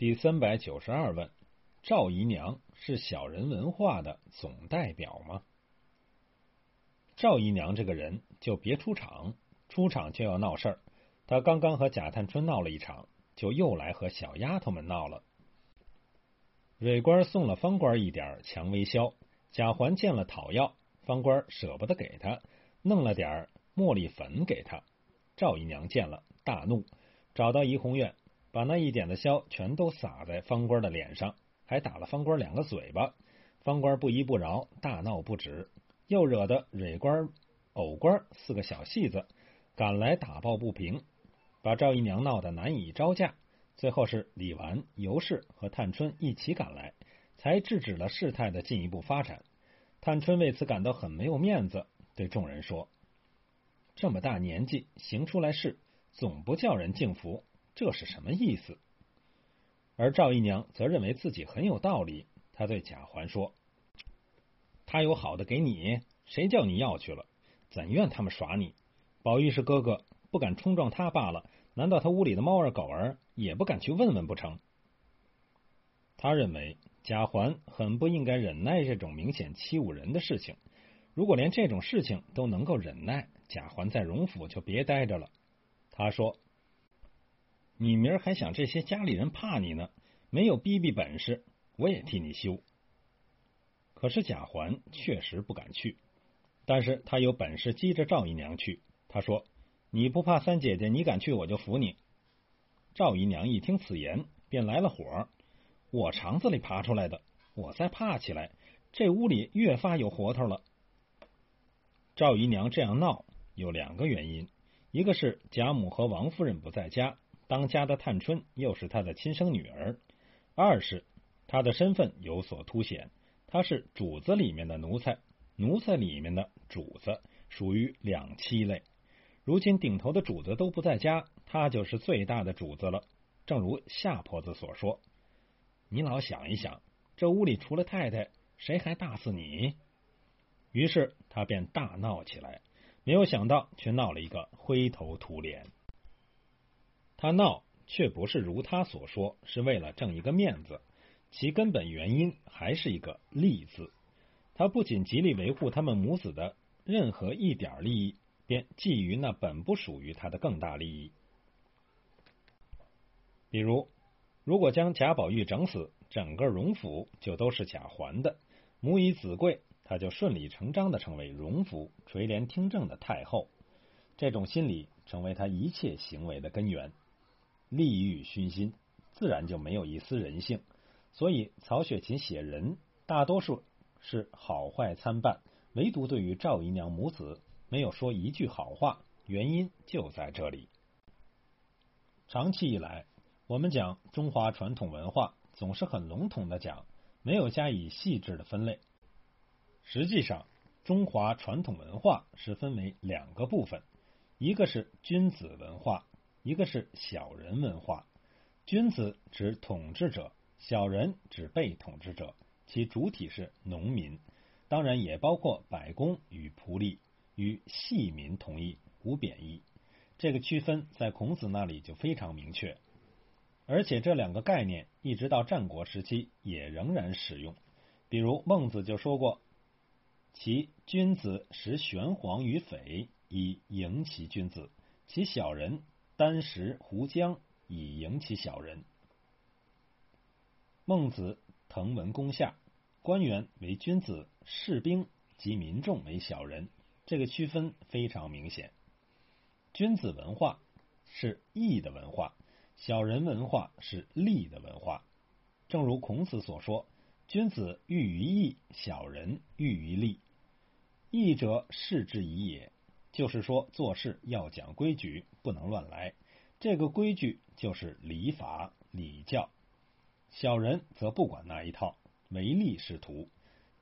第三百九十二问：赵姨娘是小人文化的总代表吗？赵姨娘这个人就别出场，出场就要闹事儿。她刚刚和贾探春闹了一场，就又来和小丫头们闹了。蕊官送了方官一点蔷薇消，贾环见了讨要，方官舍不得给他，弄了点茉莉粉给他。赵姨娘见了，大怒，找到怡红院。把那一点的硝全都撒在方官的脸上，还打了方官两个嘴巴。方官不依不饶，大闹不止，又惹得蕊官、藕官四个小戏子赶来打抱不平，把赵姨娘闹得难以招架。最后是李纨、尤氏和探春一起赶来，才制止了事态的进一步发展。探春为此感到很没有面子，对众人说：“这么大年纪行出来事，总不叫人敬服。”这是什么意思？而赵姨娘则认为自己很有道理。她对贾环说：“他有好的给你，谁叫你要去了？怎怨他们耍你？宝玉是哥哥，不敢冲撞他罢了。难道他屋里的猫儿狗儿也不敢去问问不成？”他认为贾环很不应该忍耐这种明显欺侮人的事情。如果连这种事情都能够忍耐，贾环在荣府就别待着了。他说。你明儿还想这些家里人怕你呢？没有逼逼本事，我也替你修。可是贾环确实不敢去，但是他有本事激着赵姨娘去。他说：“你不怕三姐姐，你敢去，我就服你。”赵姨娘一听此言，便来了火，我肠子里爬出来的，我再怕起来，这屋里越发有活头了。赵姨娘这样闹有两个原因，一个是贾母和王夫人不在家。当家的探春又是他的亲生女儿，二是他的身份有所凸显，他是主子里面的奴才，奴才里面的主子，属于两栖类。如今顶头的主子都不在家，他就是最大的主子了。正如夏婆子所说：“你老想一想，这屋里除了太太，谁还大似你？”于是他便大闹起来，没有想到却闹了一个灰头土脸。他闹却不是如他所说，是为了挣一个面子，其根本原因还是一个利字。他不仅极力维护他们母子的任何一点利益，便觊觎那本不属于他的更大利益。比如，如果将贾宝玉整死，整个荣府就都是贾环的，母以子贵，他就顺理成章的成为荣府垂帘听政的太后。这种心理成为他一切行为的根源。利欲熏心，自然就没有一丝人性。所以曹雪芹写人，大多数是好坏参半，唯独对于赵姨娘母子没有说一句好话。原因就在这里。长期以来，我们讲中华传统文化，总是很笼统的讲，没有加以细致的分类。实际上，中华传统文化是分为两个部分，一个是君子文化。一个是小人文化，君子指统治者，小人指被统治者，其主体是农民，当然也包括百工与仆隶，与细民同义，无贬义。这个区分在孔子那里就非常明确，而且这两个概念一直到战国时期也仍然使用。比如孟子就说过：“其君子食玄黄与匪，以迎其君子；其小人。”单食胡浆以迎其小人。孟子滕文公下，官员为君子，士兵及民众为小人，这个区分非常明显。君子文化是义的文化，小人文化是利的文化。正如孔子所说：“君子喻于义，小人喻于利。义者事之以也。”就是说，做事要讲规矩，不能乱来。这个规矩就是礼法礼教。小人则不管那一套，唯利是图。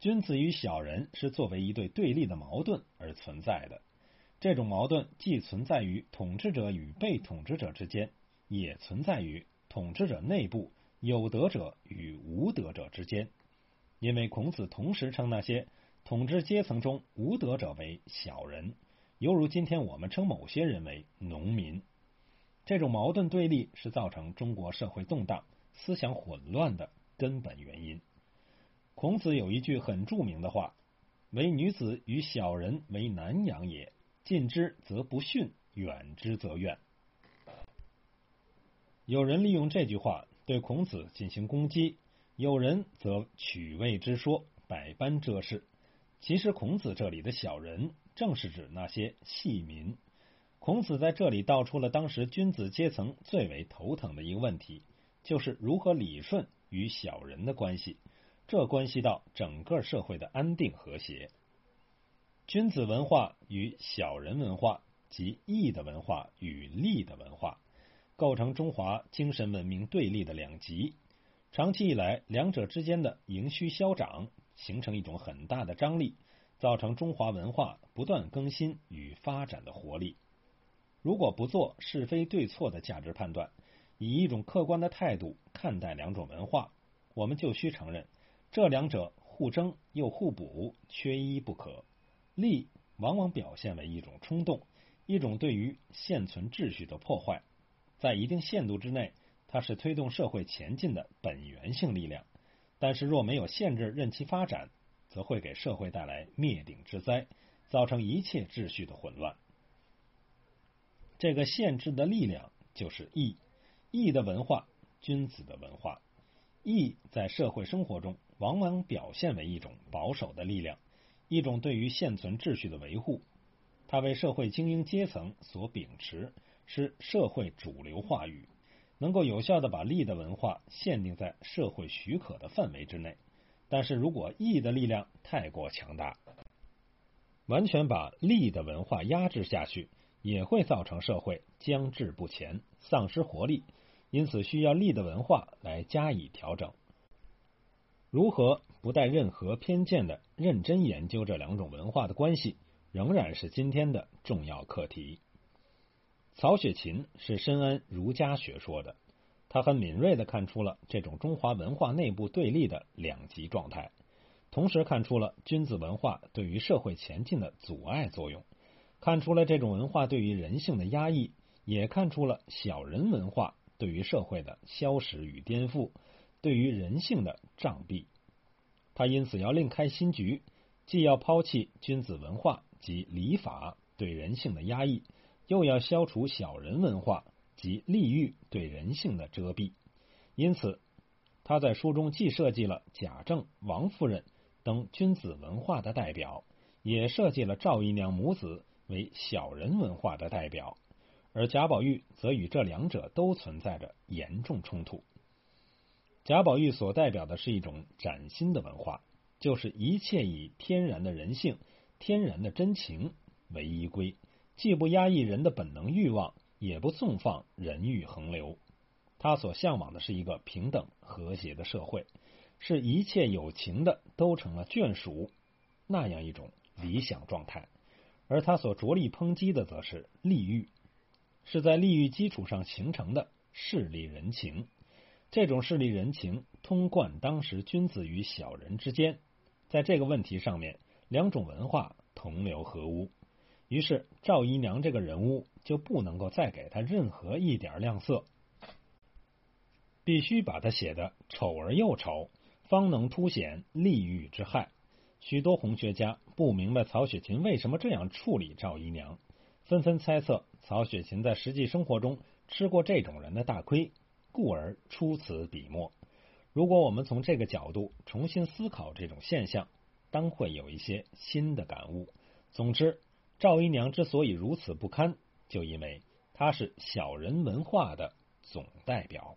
君子与小人是作为一对对立的矛盾而存在的。这种矛盾既存在于统治者与被统治者之间，也存在于统治者内部有德者与无德者之间。因为孔子同时称那些统治阶层中无德者为小人。犹如今天我们称某些人为农民，这种矛盾对立是造成中国社会动荡、思想混乱的根本原因。孔子有一句很著名的话：“唯女子与小人为难养也，近之则不逊，远之则怨。”有人利用这句话对孔子进行攻击，有人则取谓之说，百般遮饰。其实，孔子这里的小人，正是指那些细民。孔子在这里道出了当时君子阶层最为头疼的一个问题，就是如何理顺与小人的关系。这关系到整个社会的安定和谐。君子文化与小人文化，即义的文化与利的文化，构成中华精神文明对立的两极。长期以来，两者之间的盈虚消长。形成一种很大的张力，造成中华文化不断更新与发展的活力。如果不做是非对错的价值判断，以一种客观的态度看待两种文化，我们就需承认这两者互争又互补，缺一不可。利往往表现为一种冲动，一种对于现存秩序的破坏，在一定限度之内，它是推动社会前进的本源性力量。但是，若没有限制任其发展，则会给社会带来灭顶之灾，造成一切秩序的混乱。这个限制的力量就是义，义的文化，君子的文化。义在社会生活中往往表现为一种保守的力量，一种对于现存秩序的维护。它为社会精英阶层所秉持，是社会主流话语。能够有效的把利的文化限定在社会许可的范围之内，但是如果义的力量太过强大，完全把利的文化压制下去，也会造成社会僵滞不前、丧失活力。因此，需要利的文化来加以调整。如何不带任何偏见的认真研究这两种文化的关系，仍然是今天的重要课题。曹雪芹是深谙儒家学说的，他很敏锐的看出了这种中华文化内部对立的两极状态，同时看出了君子文化对于社会前进的阻碍作用，看出了这种文化对于人性的压抑，也看出了小人文化对于社会的消蚀与颠覆，对于人性的障蔽。他因此要另开新局，既要抛弃君子文化及礼法对人性的压抑。又要消除小人文化及利欲对人性的遮蔽，因此他在书中既设计了贾政、王夫人等君子文化的代表，也设计了赵姨娘母子为小人文化的代表，而贾宝玉则与这两者都存在着严重冲突。贾宝玉所代表的是一种崭新的文化，就是一切以天然的人性、天然的真情为依归。既不压抑人的本能欲望，也不纵放人欲横流。他所向往的是一个平等和谐的社会，是一切有情的都成了眷属那样一种理想状态。而他所着力抨击的，则是利欲，是在利欲基础上形成的势利人情。这种势利人情通贯当时君子与小人之间，在这个问题上面，两种文化同流合污。于是赵姨娘这个人物就不能够再给她任何一点亮色，必须把她写的丑而又丑，方能凸显利欲之害。许多红学家不明白曹雪芹为什么这样处理赵姨娘，纷纷猜测曹雪芹在实际生活中吃过这种人的大亏，故而出此笔墨。如果我们从这个角度重新思考这种现象，当会有一些新的感悟。总之。赵姨娘之所以如此不堪，就因为她是小人文化的总代表。